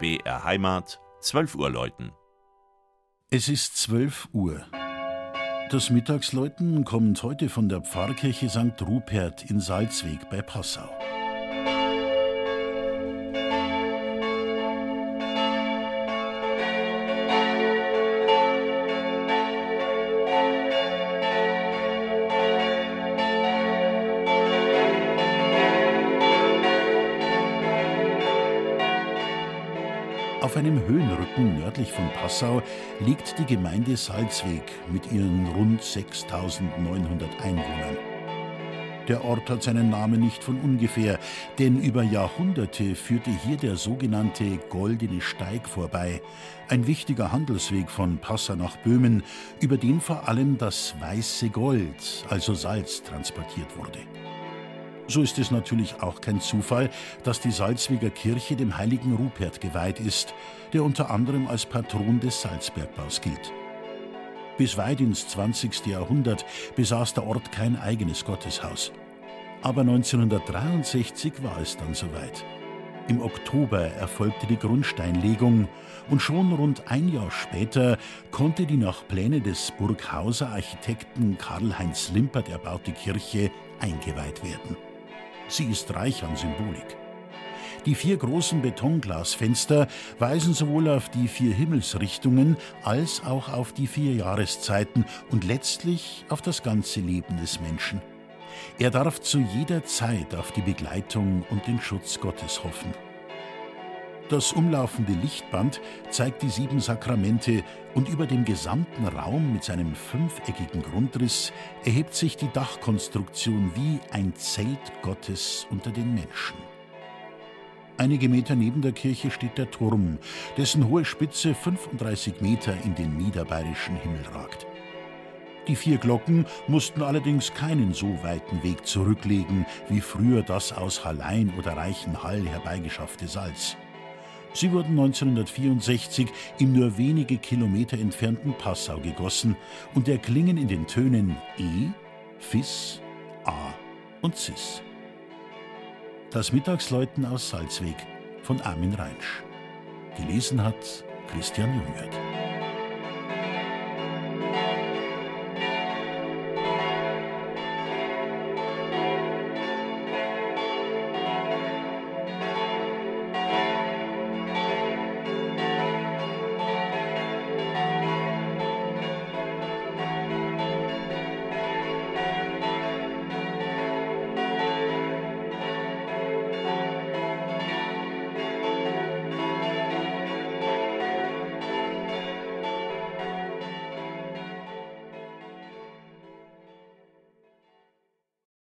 BR Heimat, 12 Uhr läuten. Es ist 12 Uhr. Das Mittagsläuten kommt heute von der Pfarrkirche St. Rupert in Salzweg bei Passau. Auf einem Höhenrücken nördlich von Passau liegt die Gemeinde Salzweg mit ihren rund 6900 Einwohnern. Der Ort hat seinen Namen nicht von ungefähr, denn über Jahrhunderte führte hier der sogenannte Goldene Steig vorbei, ein wichtiger Handelsweg von Passau nach Böhmen, über den vor allem das weiße Gold, also Salz, transportiert wurde. So ist es natürlich auch kein Zufall, dass die Salzweger Kirche dem heiligen Rupert geweiht ist, der unter anderem als Patron des Salzbergbaus gilt. Bis weit ins 20. Jahrhundert besaß der Ort kein eigenes Gotteshaus. Aber 1963 war es dann soweit. Im Oktober erfolgte die Grundsteinlegung und schon rund ein Jahr später konnte die nach Pläne des Burghauser Architekten Karl-Heinz Limpert erbaute Kirche eingeweiht werden. Sie ist reich an Symbolik. Die vier großen Betonglasfenster weisen sowohl auf die vier Himmelsrichtungen als auch auf die vier Jahreszeiten und letztlich auf das ganze Leben des Menschen. Er darf zu jeder Zeit auf die Begleitung und den Schutz Gottes hoffen. Das umlaufende Lichtband zeigt die sieben Sakramente und über dem gesamten Raum mit seinem fünfeckigen Grundriss erhebt sich die Dachkonstruktion wie ein Zelt Gottes unter den Menschen. Einige Meter neben der Kirche steht der Turm, dessen hohe Spitze 35 Meter in den niederbayerischen Himmel ragt. Die vier Glocken mussten allerdings keinen so weiten Weg zurücklegen wie früher das aus Hallein oder Reichenhall herbeigeschaffte Salz. Sie wurden 1964 im nur wenige Kilometer entfernten Passau gegossen und erklingen in den Tönen E, Fis, A und Cis. Das Mittagsläuten aus Salzweg von Armin Reinsch. Gelesen hat Christian Jungwirth.